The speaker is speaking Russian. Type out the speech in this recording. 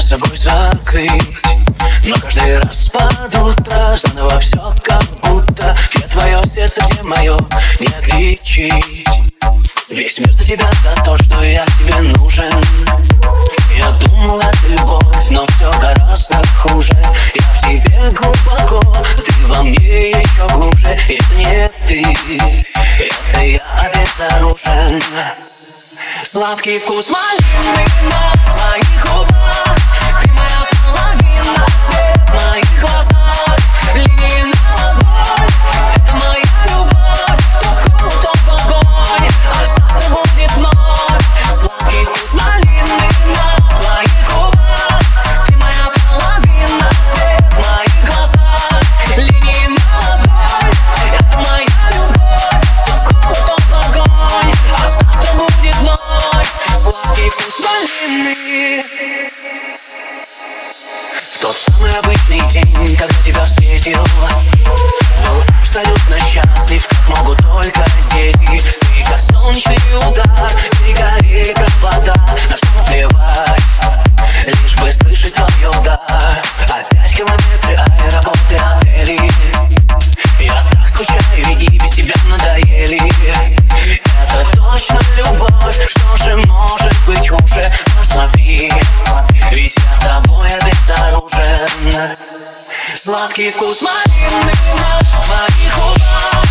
за собой закрыть. Но каждый раз под утро заново все как будто Где твое сердце, где мое, не отличить. Весь мир за тебя, за то, что я тебе нужен. Я думал, это любовь, но все гораздо хуже. Я в тебе глубоко, ты во мне еще глубже. Это не ты, это я обезоружен. Сладкий вкус малины на твоих тот самый обычный день, когда тебя встретил Был абсолютно счастлив, как могут только дети Ты как солнечный Сладкий вкус малины на твоих губах